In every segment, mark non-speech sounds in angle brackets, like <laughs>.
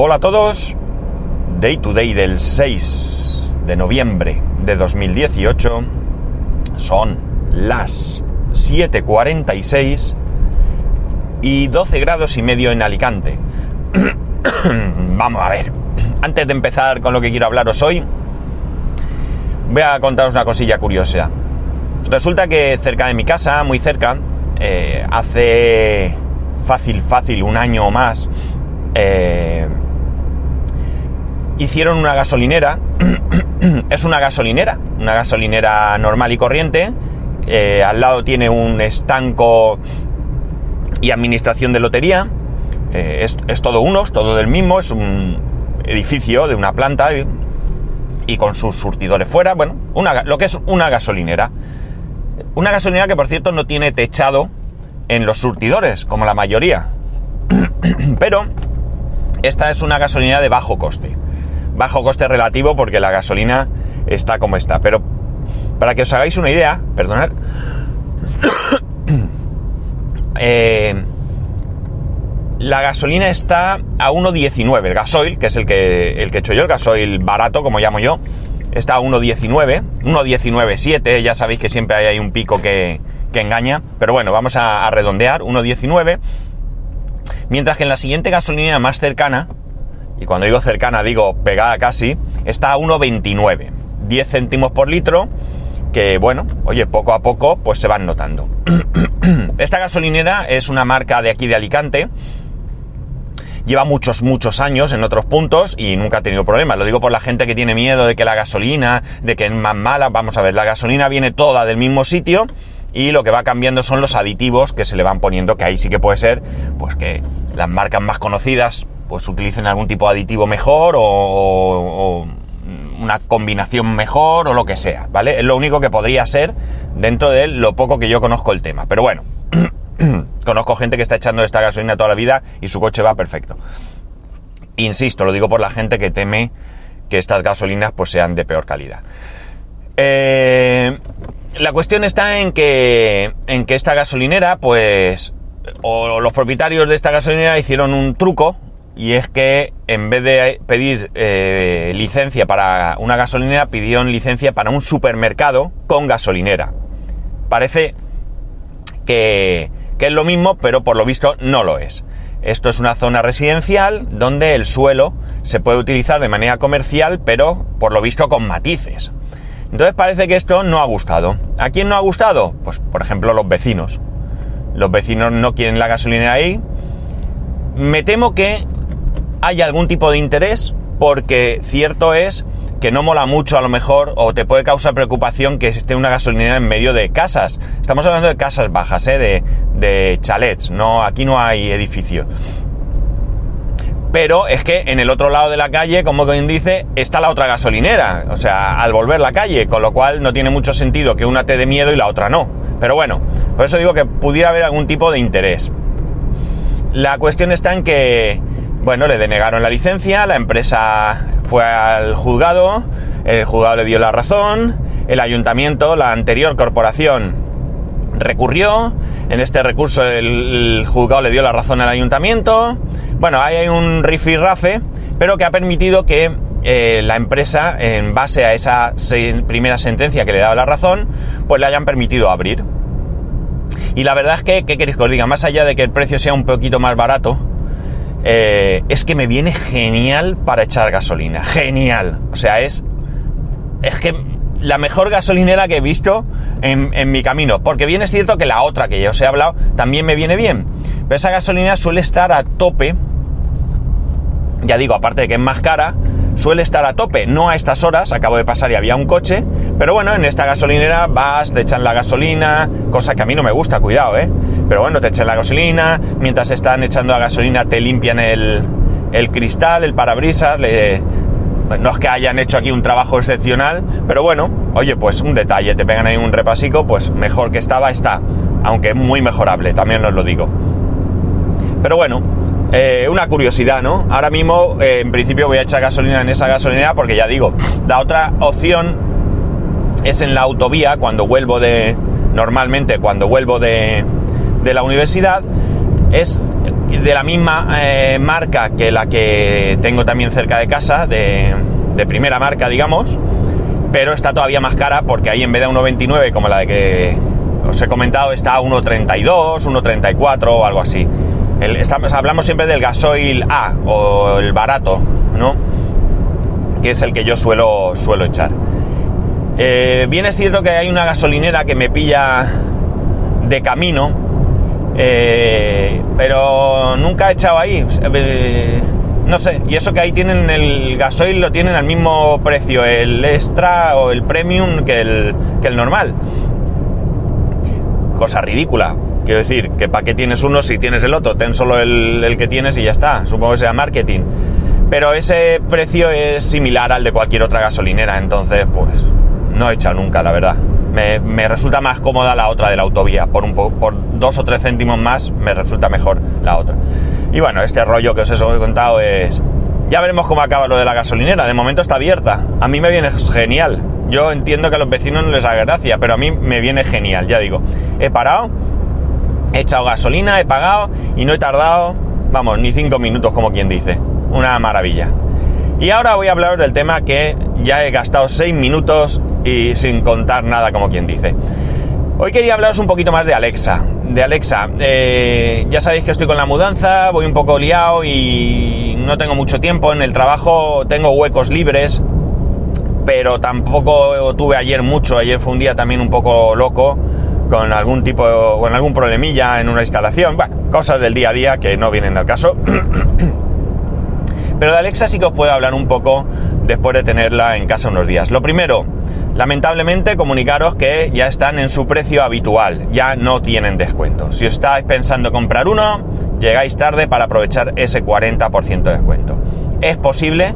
Hola a todos, Day to Day del 6 de noviembre de 2018, son las 7.46 y 12 grados y medio en Alicante. <coughs> Vamos a ver, antes de empezar con lo que quiero hablaros hoy, voy a contaros una cosilla curiosa. Resulta que cerca de mi casa, muy cerca, eh, hace fácil, fácil, un año o más, eh, hicieron una gasolinera. <clears throat> es una gasolinera, una gasolinera normal y corriente. Eh, al lado tiene un estanco y administración de lotería. Eh, es, todo uno, es todo del mismo, es un edificio de una planta y, con sus surtidores fuera. Bueno, una, lo que es una gasolinera. Una gasolinera que por cierto no tiene techado en los surtidores, como la mayoría. <clears throat> Pero esta es una gasolinera de bajo coste bajo coste relativo porque la gasolina está como está. Pero para que os hagáis una idea, perdonad, <coughs> eh, la gasolina está a 1,19. El gasoil, que es el que, el que he hecho yo, el gasoil barato, como llamo yo, está a 1,19. 1,197, ya sabéis que siempre hay, un pico que, engaña. Pero bueno, vamos a, a redondear, 1,19. Mientras que en la siguiente gasolina más cercana, y cuando digo cercana digo pegada casi, está a 1,29. 10 céntimos por litro, que bueno, oye, poco a poco pues se van notando. <clears throat> Esta gasolinera es una marca de aquí de Alicante, lleva muchos, muchos años en otros puntos y nunca ha tenido problemas. Lo digo por la gente que tiene miedo de que la gasolina, de que es más mala. Vamos a ver, la gasolina viene toda del mismo sitio y lo que va cambiando son los aditivos que se le van poniendo, que ahí sí que puede ser, pues que las marcas más conocidas pues utilicen algún tipo de aditivo mejor o, una combinación mejor o lo que sea, ¿vale? Es lo único que podría ser dentro de lo poco que yo conozco el tema. Pero bueno, <clears throat> conozco gente que está echando esta gasolina toda la vida y su coche va perfecto. Insisto, lo digo por la gente que teme que estas gasolinas pues sean de peor calidad. Eh, la cuestión está en que, en que esta gasolinera, pues, o los propietarios de esta gasolinera hicieron un truco, y es que en vez de pedir eh, licencia para una gasolinera, pidieron licencia para un supermercado con gasolinera. Parece que, que es lo mismo, pero por lo visto no lo es. Esto es una zona residencial donde el suelo se puede utilizar de manera comercial, pero por lo visto con matices. Entonces parece que esto no ha gustado. ¿A quién no ha gustado? Pues por ejemplo los vecinos. Los vecinos no quieren la gasolinera ahí. Me temo que hay algún tipo de interés porque cierto es que no mola mucho a lo mejor o te puede causar preocupación que esté una gasolinera en medio de casas. Estamos hablando de casas bajas, ¿eh? de, chalets, no, aquí no hay edificios. Pero es que en el otro lado de la calle, como quien dice, está la otra gasolinera. O sea, al volver la calle, con lo cual no tiene mucho sentido que una te dé miedo y la otra no. Pero bueno, por eso digo que pudiera haber algún tipo de interés. La cuestión está en que bueno, le denegaron la licencia, la empresa fue al juzgado, el juzgado le dio la razón, el ayuntamiento, la anterior corporación, recurrió, en este recurso el, juzgado le dio la razón al ayuntamiento, bueno, ahí hay un rifirrafe, pero que ha permitido que eh, la empresa, en base a esa primera sentencia que le daba la razón, pues le hayan permitido abrir. Y la verdad es que, ¿qué queréis que os diga? Más allá de que el precio sea un poquito más barato, eh, es que me viene genial para echar gasolina. Genial. O sea, es. Es que la mejor gasolinera que he visto en, mi camino. Porque bien es cierto que la otra que ya os he hablado también me viene bien. Pero esa gasolina suele estar a tope. Ya digo, aparte de que es más cara, suele estar a tope. No a estas horas, acabo de pasar y había un coche. Pero bueno, en esta gasolinera vas, te echan la gasolina, cosa que a mí no me gusta, cuidado, ¿eh? Pero bueno, te echan la gasolina, mientras están echando la gasolina te limpian el, cristal, el parabrisas, no es que hayan hecho aquí un trabajo excepcional, pero bueno, oye, pues un detalle, te pegan ahí un repasico, pues mejor que estaba está, aunque muy mejorable, también os lo digo. Pero bueno, eh, una curiosidad, ¿no? Ahora mismo, eh, en principio, voy a echar gasolina en esa gasolinera porque ya digo, la otra opción es en la autovía cuando vuelvo de. Normalmente, cuando vuelvo de, de la universidad, es de la misma eh, marca que la que tengo también cerca de casa, de, primera marca, digamos, pero está todavía más cara porque ahí en vez de 1,29 como la de que os he comentado está a 1,32, 1,34 o algo así. estamos, hablamos siempre del gasoil A o el barato, ¿no? Que es el que yo suelo, suelo echar. Eh, bien es cierto que hay una gasolinera que me pilla de camino, eh, pero nunca he echado ahí. Eh, no sé, y eso que ahí tienen el gasoil lo tienen al mismo precio, el extra o el premium que el, que el normal. Cosa ridícula. Quiero decir, que para qué tienes uno si tienes el otro, ten solo el, el que tienes y ya está. Supongo que sea marketing. Pero ese precio es similar al de cualquier otra gasolinera, entonces pues no he echado nunca, la verdad. Me, resulta más cómoda la otra de la autovía. Por, un por dos o tres céntimos más me resulta mejor la otra. Y bueno, este rollo que os he contado es... Ya veremos cómo acaba lo de la gasolinera. De momento está abierta. A mí me viene genial. Yo entiendo que a los vecinos no les haga gracia, pero a mí me viene genial. Ya digo, he parado, he echado gasolina, he pagado y no he tardado, vamos, ni cinco minutos como quien dice. Una maravilla. Y ahora voy a hablaros del tema que ya he gastado seis minutos y sin contar nada como quien dice. Hoy quería hablaros un poquito más de Alexa. De Alexa, eh, ya sabéis que estoy con la mudanza, voy un poco liado y no tengo mucho tiempo en el trabajo, tengo huecos libres, pero tampoco tuve ayer mucho, ayer fue un día también un poco loco, con algún tipo, con algún problemilla en una instalación, bueno, cosas del día a día que no vienen al caso. <coughs> Pero de Alexa sí que os puedo hablar un poco después de tenerla en casa unos días. Lo primero, lamentablemente comunicaros que ya están en su precio habitual, ya no tienen descuento. Si estáis pensando comprar uno, llegáis tarde para aprovechar ese 40% de descuento. Es posible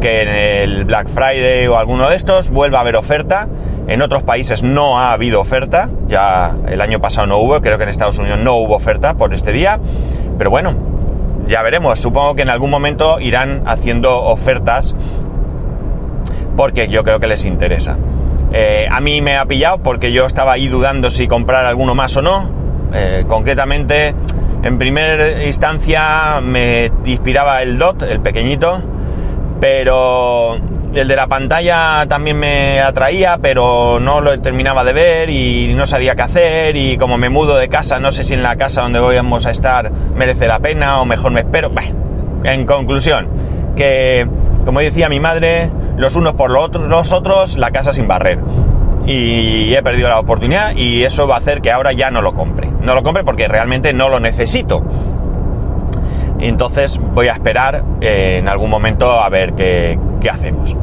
que en el Black Friday o alguno de estos vuelva a haber oferta. En otros países no ha habido oferta, ya el año pasado no hubo, creo que en Estados Unidos no hubo oferta por este día, pero bueno, ya veremos, supongo que en algún momento irán haciendo ofertas porque yo creo que les interesa. Eh, a mí me ha pillado porque yo estaba ahí dudando si comprar alguno más o no. Eh, concretamente, en primera instancia me inspiraba el DOT, el pequeñito, pero el de la pantalla también me atraía, pero no lo terminaba de ver y no sabía qué hacer y como me mudo de casa, no sé si en la casa donde vamos a estar merece la pena o mejor me espero. en conclusión, que como decía mi madre, los unos por los otros, la casa sin barrer. Y he perdido la oportunidad y eso va a hacer que ahora ya no lo compre. No lo compre porque realmente no lo necesito. Entonces voy a esperar eh, en algún momento a ver qué, qué hacemos.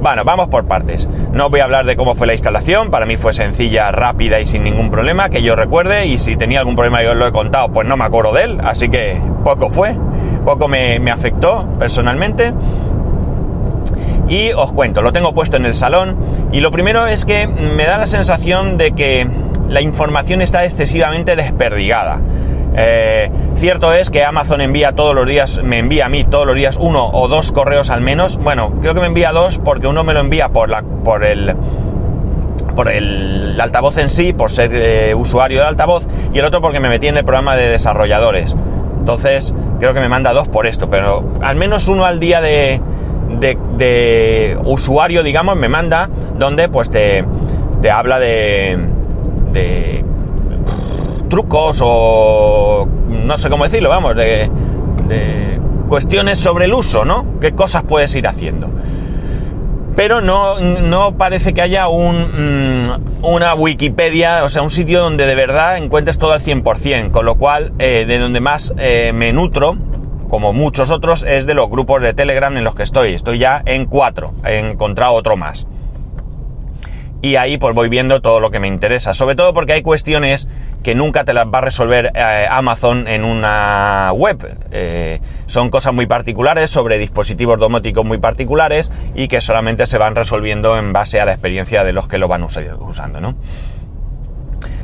Bueno, vamos por partes. No voy a hablar de cómo fue la instalación, para mí fue sencilla, rápida y sin ningún problema, que yo recuerde, y si tenía algún problema yo os lo he contado, pues no me acuerdo de él, así que poco fue, poco me, me afectó personalmente. Y os cuento, lo tengo puesto en el salón, y lo primero es que me da la sensación de que la información está excesivamente desperdigada. Eh, cierto es que Amazon envía todos los días, me envía a mí todos los días uno o dos correos al menos. Bueno, creo que me envía dos porque uno me lo envía por la, por el, por el altavoz en sí, por ser eh, usuario del altavoz, y el otro porque me metí en el programa de desarrolladores. Entonces, creo que me manda dos por esto, pero al menos uno al día de, de, usuario, digamos, me manda, donde pues te, te habla de, de trucos o no sé cómo decirlo, vamos, de, cuestiones sobre el uso, ¿no? ¿Qué cosas puedes ir haciendo? Pero no, no parece que haya un, mm, una Wikipedia, o sea, un sitio donde de verdad encuentres todo al 100%, con lo cual eh, de donde más eh, me nutro, como muchos otros, es de los grupos de Telegram en los que estoy. Estoy ya en cuatro, he encontrado otro más y ahí pues voy viendo todo lo que me interesa. Sobre todo porque hay cuestiones que nunca te las va a resolver eh, Amazon en una web. Eh, son cosas muy particulares sobre dispositivos domóticos muy particulares y que solamente se van resolviendo en base a la experiencia de los que lo van usando, ¿no?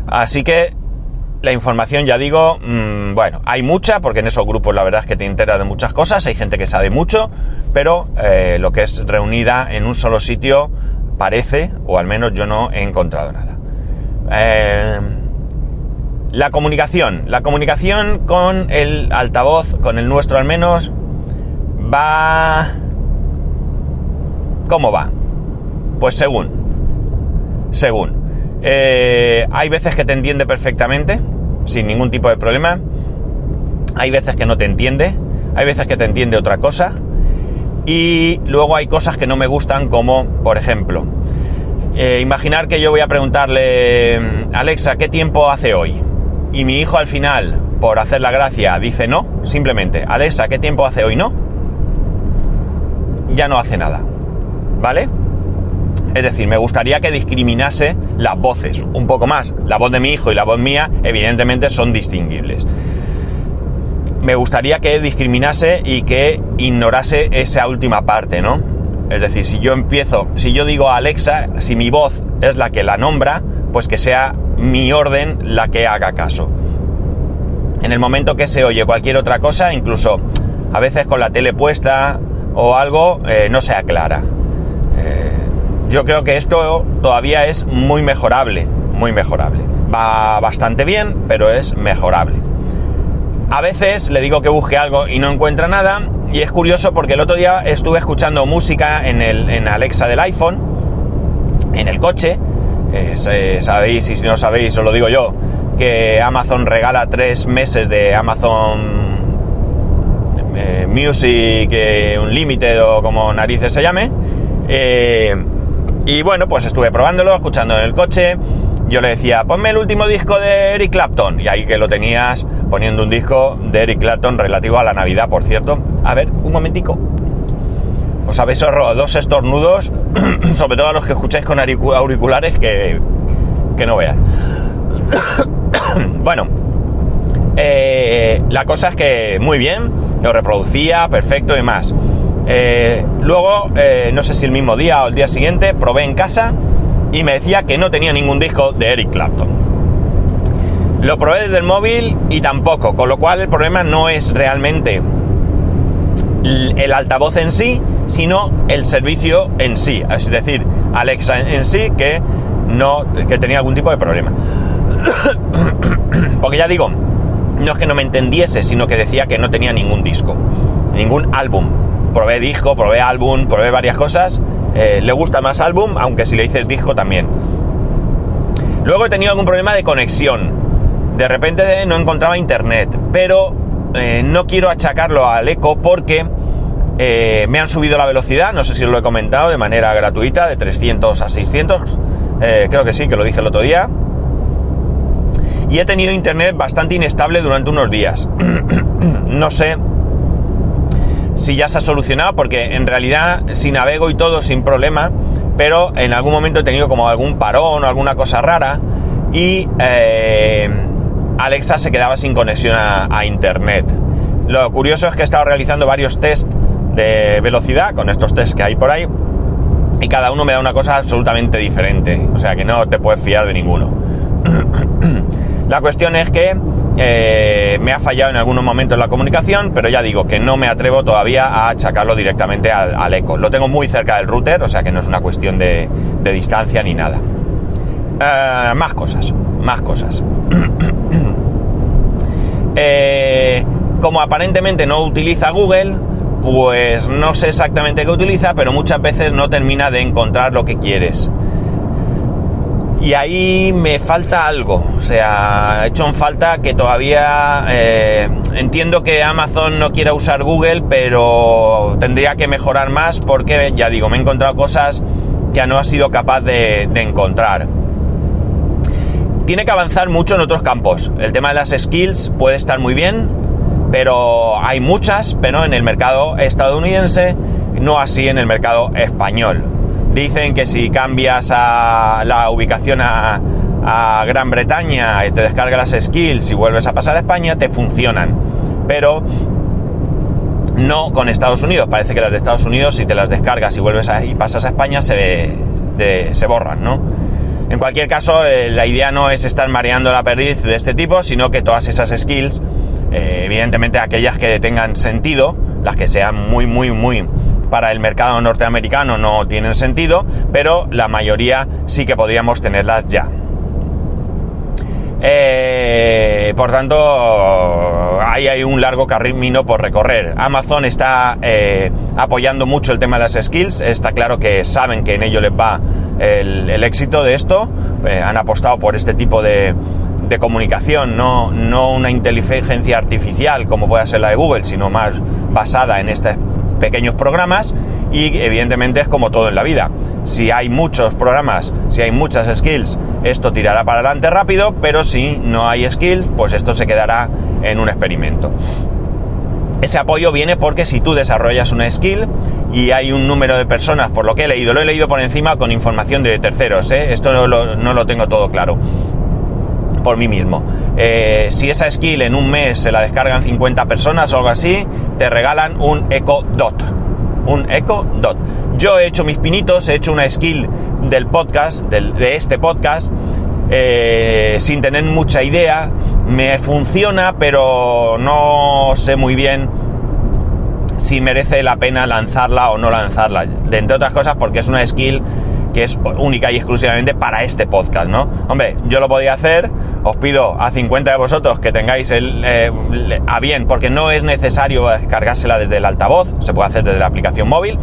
Así que la información, ya digo, mm, bueno, hay mucha, porque en esos grupos la verdad es que te enteras de muchas cosas, hay gente que sabe mucho, pero eh, lo que es reunida en un solo sitio parece, o al menos yo no he encontrado nada. Eh, La comunicación. La comunicación con el altavoz, con el nuestro al menos, va... ¿Cómo va? Pues según. Según. Eh, hay veces que te entiende perfectamente, sin ningún tipo de problema. Hay veces que no te entiende. Hay veces que te entiende otra cosa. Y luego hay cosas que no me gustan como, por ejemplo, eh, imaginar que yo voy a preguntarle, Alexa, ¿qué tiempo hace hoy? Y mi hijo al final, por hacer la gracia, dice no, simplemente, Alexa, ¿qué tiempo hace hoy? No. Ya no hace nada. ¿Vale? Es decir, me gustaría que discriminase las voces un poco más. La voz de mi hijo y la voz mía, evidentemente, son distinguibles. Me gustaría que discriminase y que ignorase esa última parte, ¿no? Es decir, si yo empiezo, si yo digo a Alexa, si mi voz es la que la nombra, pues que sea mi orden la que haga caso. En el momento que se oye cualquier otra cosa, incluso a veces con la tele puesta o algo, eh, no se aclara. Yo creo que esto todavía es muy mejorable, muy mejorable. Va bastante bien, pero es mejorable. A veces le digo que busque algo y no encuentra nada, y es curioso porque el otro día estuve escuchando música en, el, en Alexa del iPhone, en el coche. Eh, sabéis, y si no sabéis, os lo digo yo, que Amazon regala tres meses de Amazon eh, Music eh, Unlimited o como narices se llame. Y bueno, pues estuve probándolo, escuchando en el coche. Yo le decía, ponme el último disco de Eric Clapton. Y ahí que lo tenías poniendo un disco de Eric Clapton relativo a la Navidad, por cierto. A ver, un momentico. Os habéis ahorrado dos estornudos, <clears throat> sobre todo a los que escucháis con auriculares, que, que no veas. <clears throat> bueno, eh, la cosa es que muy bien, lo reproducía, perfecto y más. Eh, luego, eh, no sé si el mismo día o el día siguiente, probé en casa y me decía que no tenía ningún disco de Eric Clapton. Lo probé desde el móvil y tampoco, con lo cual el problema no es realmente el altavoz en sí, sino el servicio en sí, es decir, Alexa en sí que no que tenía algún tipo de problema. <coughs> Porque ya digo, no es que no me entendiese, sino que decía que no tenía ningún disco, ningún álbum. Probé disco, probé álbum, probé varias cosas. Eh, le gusta más álbum, aunque si le dices disco también. Luego he tenido algún problema de conexión de repente no encontraba internet, pero eh, no quiero achacarlo al eco porque eh, me han subido la velocidad, no sé si os lo he comentado, de manera gratuita, de 300 a 600, eh, creo que sí, que lo dije el otro día. Y he tenido internet bastante inestable durante unos días. <clears throat> no sé si ya se ha solucionado, porque en realidad si navego y todo sin problema, pero en algún momento he tenido como algún parón o alguna cosa rara y Alexa se quedaba sin conexión a, internet. Lo curioso es que he estado realizando varios test de velocidad con estos tests que hay por ahí y cada uno me da una cosa absolutamente diferente. O sea que no te puedes fiar de ninguno. <clears throat> la cuestión es que eh, me ha fallado en algunos momentos la comunicación, pero ya digo que no me atrevo todavía a achacarlo directamente al, eco. Lo tengo muy cerca del router, o sea que no es una cuestión de, distancia ni nada. Eh, más cosas, más cosas. <clears throat> Eh, como aparentemente no utiliza Google, pues no sé exactamente qué utiliza, pero muchas veces no termina de encontrar lo que quieres. Y ahí me falta algo, o sea, he hecho en falta que todavía eh, entiendo que Amazon no quiera usar Google, pero tendría que mejorar más porque, ya digo, me he encontrado cosas que no ha sido capaz de encontrar tiene que avanzar mucho en otros campos. El tema de las skills puede estar muy bien, pero hay muchas, pero en el mercado estadounidense, no así en el mercado español. Dicen que si cambias a la ubicación a, Gran Bretaña y te descargas las skills y vuelves a pasar a España, te funcionan. Pero no con Estados Unidos. Parece que las de Estados Unidos, si te las descargas y vuelves a, y pasas a España, se, se borran, ¿no? En cualquier caso, eh, la idea no es estar mareando la perdiz de este tipo, sino que todas esas skills, eh, evidentemente aquellas que tengan sentido, las que sean muy, muy, muy para el mercado norteamericano no tienen sentido, pero la mayoría sí que podríamos tenerlas ya. Eh, por tanto, ahí hay un largo camino por recorrer. Amazon está eh, apoyando mucho el tema de las skills. Está claro que saben que en ello les va el, éxito de esto. Eh, han apostado por este tipo de, de comunicación, no, no una inteligencia artificial como puede ser la de Google, sino más basada en estos pequeños programas y evidentemente es como todo en la vida. Si hay muchos programas, si hay muchas skills, esto tirará para adelante rápido, pero si no hay skills, pues esto se quedará en un experimento. Ese apoyo viene porque si tú desarrollas una skill y hay un número de personas, por lo que he leído, lo he leído por encima con información de terceros, ¿eh? esto no lo, no lo, tengo todo claro por mí mismo. Eh, si esa skill en un mes se la descargan 50 personas o algo así, te regalan un Eco Dot. Un Eco Dot. Yo he hecho mis pinitos, he hecho una skill del podcast, de este podcast, eh, sin tener mucha idea. Me funciona, pero no sé muy bien si merece la pena lanzarla o no lanzarla. De, entre otras cosas porque es una skill que es única y exclusivamente para este podcast, ¿no? Hombre, yo lo podía hacer, os pido a 50 de vosotros que tengáis el, eh, a bien, porque no es necesario cargársela desde el altavoz, se puede hacer desde la aplicación móvil.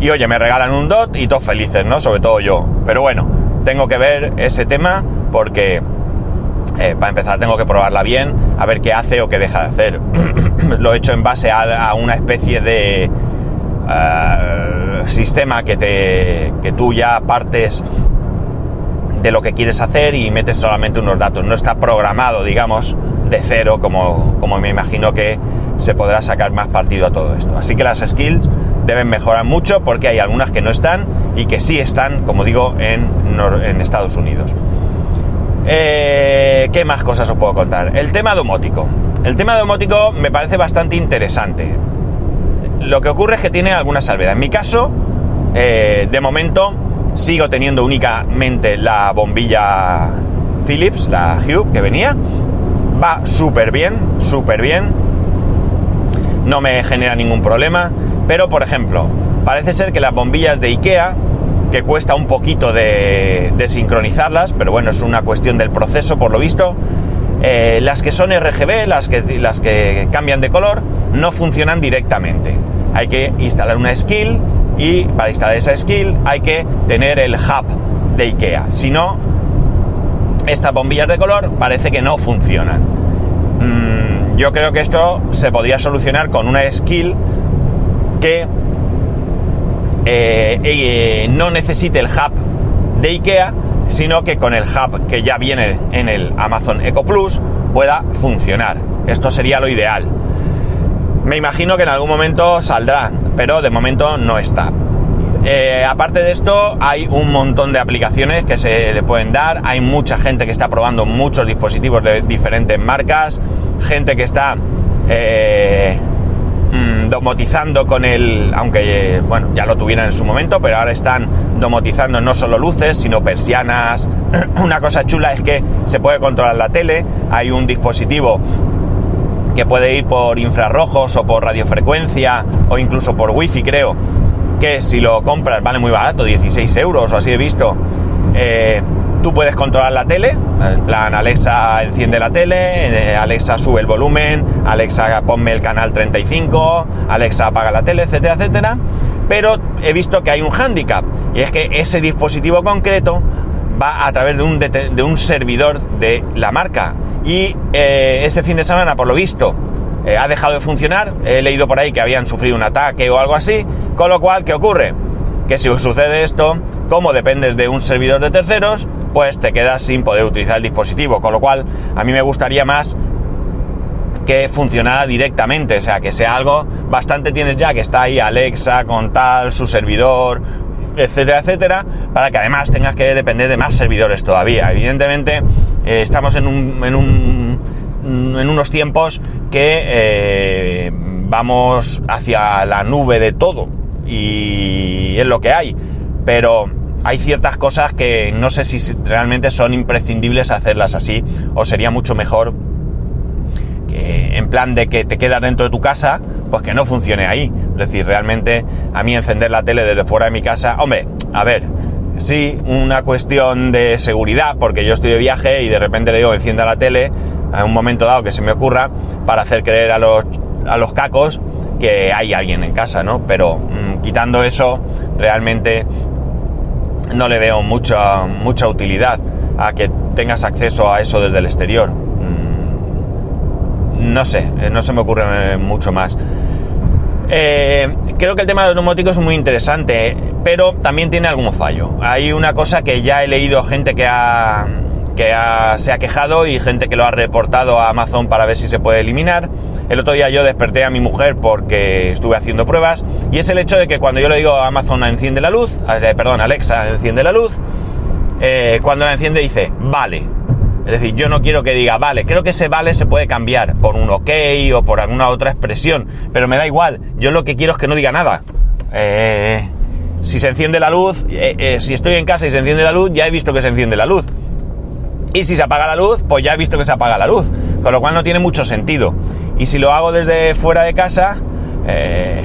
Y oye, me regalan un dot y todos felices, ¿no? Sobre todo yo. Pero bueno, tengo que ver ese tema porque eh, para empezar tengo que probarla bien, a ver qué hace o qué deja de hacer. <clears throat> Lo he hecho en base a, una especie de eh, sistema que, te, que tú ya partes de lo que quieres hacer y metes solamente unos datos. No está programado, digamos, de cero como, como me imagino que se podrá sacar más partido a todo esto. Así que las skills deben mejorar mucho porque hay algunas que no están y que sí están, como digo, en, en Estados Unidos. Eh, ¿Qué más cosas os puedo contar? El tema domótico. El tema domótico me parece bastante interesante. Lo que ocurre es que tiene alguna salvedad. En mi caso, eh, de momento, sigo teniendo únicamente la bombilla Philips, la Hue que venía. Va súper bien, súper bien. No me genera ningún problema. Pero, por ejemplo, parece ser que las bombillas de IKEA que cuesta un poquito de, sincronizarlas, pero bueno, es una cuestión del proceso por lo visto. Eh, las que son RGB, las que, las que cambian de color, no funcionan directamente. Hay que instalar una skill y para instalar esa skill hay que tener el hub de IKEA. Si no, estas bombillas de color parece que no funcionan. Mm, yo creo que esto se podría solucionar con una skill que eh, eh, no necesite el hub de IKEA, sino que con el hub que ya viene en el Amazon Eco Plus pueda funcionar. Esto sería lo ideal. Me imagino que en algún momento saldrá, pero de momento no está. Eh, aparte de esto, hay un montón de aplicaciones que se le pueden dar. Hay mucha gente que está probando muchos dispositivos de diferentes marcas. Gente que está Mm, domotizando con el, aunque bueno, ya lo tuvieran en su momento, pero ahora están domotizando no solo luces, sino persianas. <clears throat> Una cosa chula es que se puede controlar la tele, hay un dispositivo que puede ir por infrarrojos o por radiofrecuencia o incluso por wifi creo, que si lo compras vale muy barato, 16 euros o así he visto. Eh, Tú puedes controlar la tele, en plan Alexa enciende la tele, eh, Alexa sube el volumen, Alexa ponme el canal 35, Alexa apaga la tele, etcétera, etcétera. Pero he visto que hay un hándicap y es que ese dispositivo concreto va a través de un, de, un servidor de la marca. Y eh, este fin de semana, por lo visto, eh, ha dejado de funcionar. He leído por ahí que habían sufrido un ataque o algo así. Con lo cual, ¿qué ocurre? Que si os sucede esto, como dependes de un servidor de terceros, pues te quedas sin poder utilizar el dispositivo. Con lo cual, a mí me gustaría más que funcionara directamente, o sea, que sea algo, bastante tienes ya que está ahí Alexa con tal, su servidor, etcétera, etcétera, para que además tengas que depender de más servidores todavía. Evidentemente, eh, estamos en, un, en, un, en, unos tiempos que eh, vamos hacia la nube de todo y es lo que hay, pero hay ciertas cosas que no sé si realmente son imprescindibles hacerlas así o sería mucho mejor que en plan de que te quedas dentro de tu casa, pues que no funcione ahí. Es decir, realmente a mí encender la tele desde fuera de mi casa, hombre, a ver, sí, una cuestión de seguridad, porque yo estoy de viaje y de repente le digo encienda la tele, a un momento dado que se me ocurra, para hacer creer a los, a los cacos que hay alguien en casa, ¿no? Pero mm, quitando eso, realmente no le veo mucha, mucha utilidad a que tengas acceso a eso desde el exterior. No sé, eh, no se me ocurre mucho más. Eh, creo que el tema de los es muy interesante, pero también tiene algún fallo. Hay una cosa que ya he leído gente que ha, que se ha quejado y gente que lo ha reportado a Amazon para ver si se puede eliminar. El otro día yo desperté a mi mujer porque estuve haciendo pruebas y es el hecho de que cuando yo le digo a Amazon enciende la luz, eh, perdón, Alexa enciende la luz, eh, cuando la enciende dice vale. Es decir, yo no quiero que diga vale, creo que ese vale se puede cambiar por un ok o por alguna otra expresión, pero me da igual, yo lo que quiero es que no diga nada. Eh, si se enciende la luz, si estoy en casa y se enciende la luz, ya he visto que se enciende la luz. Y si se apaga la luz, pues ya he visto que se apaga la luz, con lo cual no tiene mucho sentido. Y si lo hago desde fuera de casa, eh,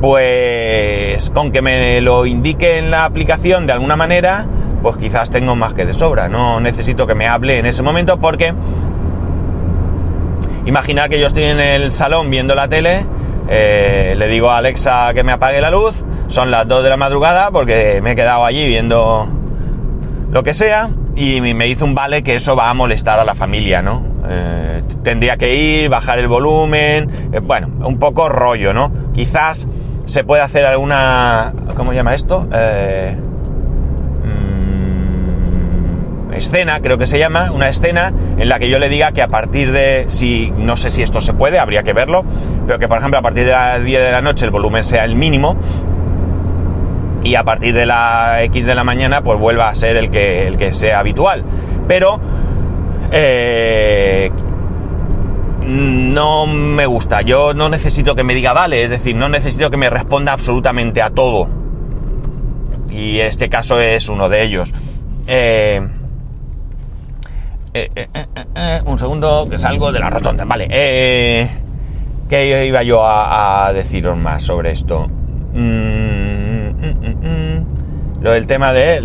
pues con que me lo indique en la aplicación de alguna manera, pues quizás tengo más que de sobra. No necesito que me hable en ese momento porque imaginar que yo estoy en el salón viendo la tele, eh, le digo a Alexa que me apague la luz, son las 2 de la madrugada porque me he quedado allí viendo lo que sea y me hizo un vale que eso va a molestar a la familia, ¿no? Eh, tendría que ir, bajar el volumen, eh, bueno, un poco rollo, ¿no? Quizás se puede hacer alguna, ¿cómo se llama esto? Eh, escena, creo que se llama, una escena en la que yo le diga que a partir de, si no sé si esto se puede, habría que verlo, pero que por ejemplo a partir de las 10 de la noche el volumen sea el mínimo y a partir de la X de la mañana pues vuelva a ser el que, el que sea habitual. Pero eh, no me gusta. Yo no necesito que me diga vale, es decir, no necesito que me responda absolutamente a todo. Y este caso es uno de ellos. Eh, eh, un segundo, que salgo de la rotonda. Vale. ¿Qué iba yo a, deciros más sobre esto? Mm, mm, mm, Lo del tema de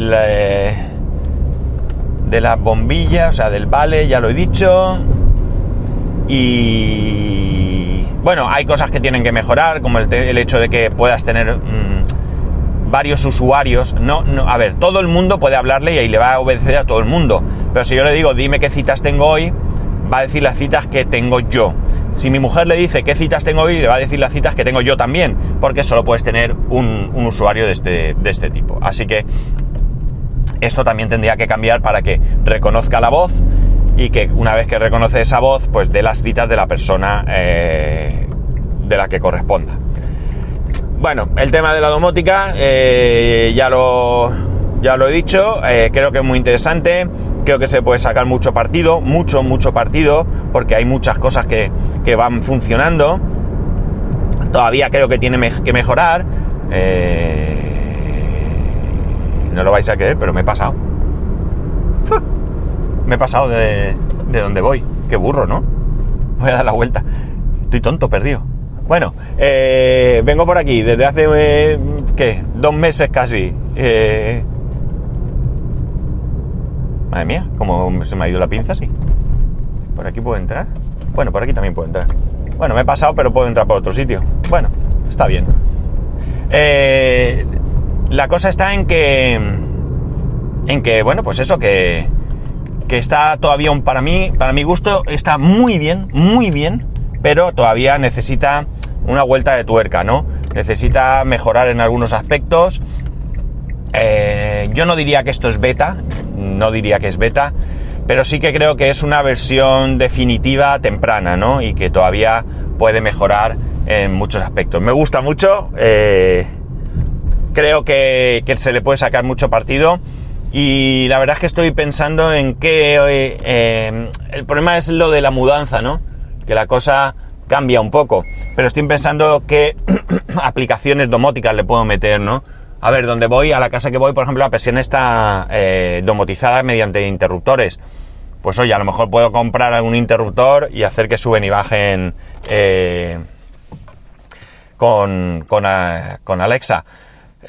de las bombillas, o sea, del vale, ya lo he dicho. Y bueno, hay cosas que tienen que mejorar, como el, hecho de que puedas tener varios usuarios. No, no, a ver, todo el mundo puede hablarle y ahí le va a obedecer a todo el mundo. Pero si yo le digo, dime qué citas tengo hoy, va a decir las citas que tengo yo. Si mi mujer le dice qué citas tengo hoy, le va a decir las citas que tengo yo también, porque solo puedes tener un, usuario de este, de este tipo. Así que esto también tendría que cambiar para que reconozca la voz y que una vez que reconoce esa voz, pues dé las citas de la persona eh, de la que corresponda. Bueno, el tema de la domótica eh, ya, lo, ya lo he dicho, eh, creo que es muy interesante, creo que se puede sacar mucho partido, mucho, mucho partido, porque hay muchas cosas que, que van funcionando. Todavía creo que tiene que mejorar. No lo vais a creer, pero me he pasado. Me he pasado de, de donde voy. Qué burro, ¿no? Voy a dar la vuelta. Estoy tonto, perdido. Bueno, eh, vengo por aquí desde hace, eh, ¿qué? Dos meses casi. Eh, madre mía, ¿cómo se me ha ido la pinza así? ¿Por aquí puedo entrar? Bueno, por aquí también puedo entrar. Bueno, me he pasado, pero puedo entrar por otro sitio. Bueno, está bien. Eh, la cosa está en que. En que, bueno, pues eso, que. Que está todavía, un, para mí, para mi gusto, está muy bien, muy bien, pero todavía necesita una vuelta de tuerca, ¿no? Necesita mejorar en algunos aspectos. Eh, yo no diría que esto es beta, no diría que es beta, pero sí que creo que es una versión definitiva temprana, ¿no? Y que todavía puede mejorar en muchos aspectos. Me gusta mucho. Eh, creo que, se le puede sacar mucho partido. Y la verdad es que estoy pensando en que eh, el problema es lo de la mudanza, ¿no? Que la cosa cambia un poco. Pero estoy pensando qué <coughs> aplicaciones domóticas le puedo meter, ¿no? A ver, donde voy, a la casa que voy, por ejemplo, la presión está eh, domotizada mediante interruptores. Pues oye, a lo mejor puedo comprar algún interruptor y hacer que suben y bajen eh, con, con, con Alexa.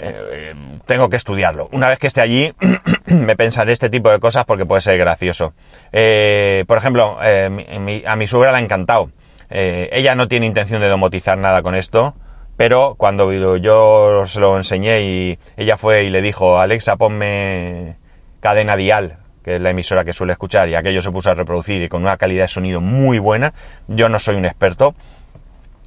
eh, tengo que estudiarlo. Una vez que esté allí, <clears throat> me pensaré este tipo de cosas porque puede ser gracioso. Eh, por ejemplo, a mi suegra le ha encantado. ella no tiene intención de domotizar nada con esto, pero cuando yo se lo enseñé y ella fue y le dijo, Alexa, ponme cadena dial, que es la emisora que suele escuchar, y aquello se puso a reproducir y con una calidad de sonido muy buena. Yo no soy un experto,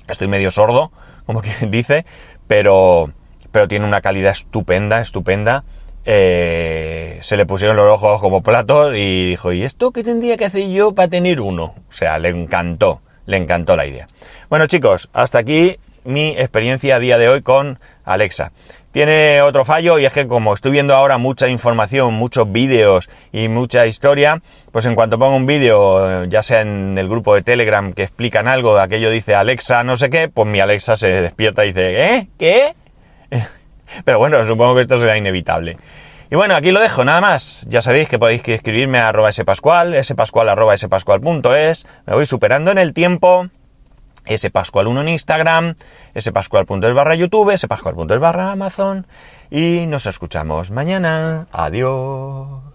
estoy medio sordo, como <laughs> quien dice, pero pero tiene una calidad estupenda, estupenda. Eh, se le pusieron los ojos como platos y dijo, ¿y esto qué tendría que hacer yo para tener uno? O sea, le encantó, le encantó la idea. Bueno chicos, hasta aquí mi experiencia a día de hoy con Alexa. Tiene otro fallo y es que como estoy viendo ahora mucha información, muchos vídeos y mucha historia, pues en cuanto pongo un vídeo, ya sea en el grupo de Telegram que explican algo, aquello dice Alexa no sé qué, pues mi Alexa se despierta y dice, ¿eh? ¿Qué? <laughs> Pero bueno, supongo que esto será inevitable. Y bueno, aquí lo dejo, nada más. Ya sabéis que podéis escribirme a arroba spascual, spascual arroba spascual.es. Me voy superando en el tiempo. Spascual1 en Instagram, spascual.es barra YouTube, spascual.es barra Amazon. Y nos escuchamos mañana. Adiós.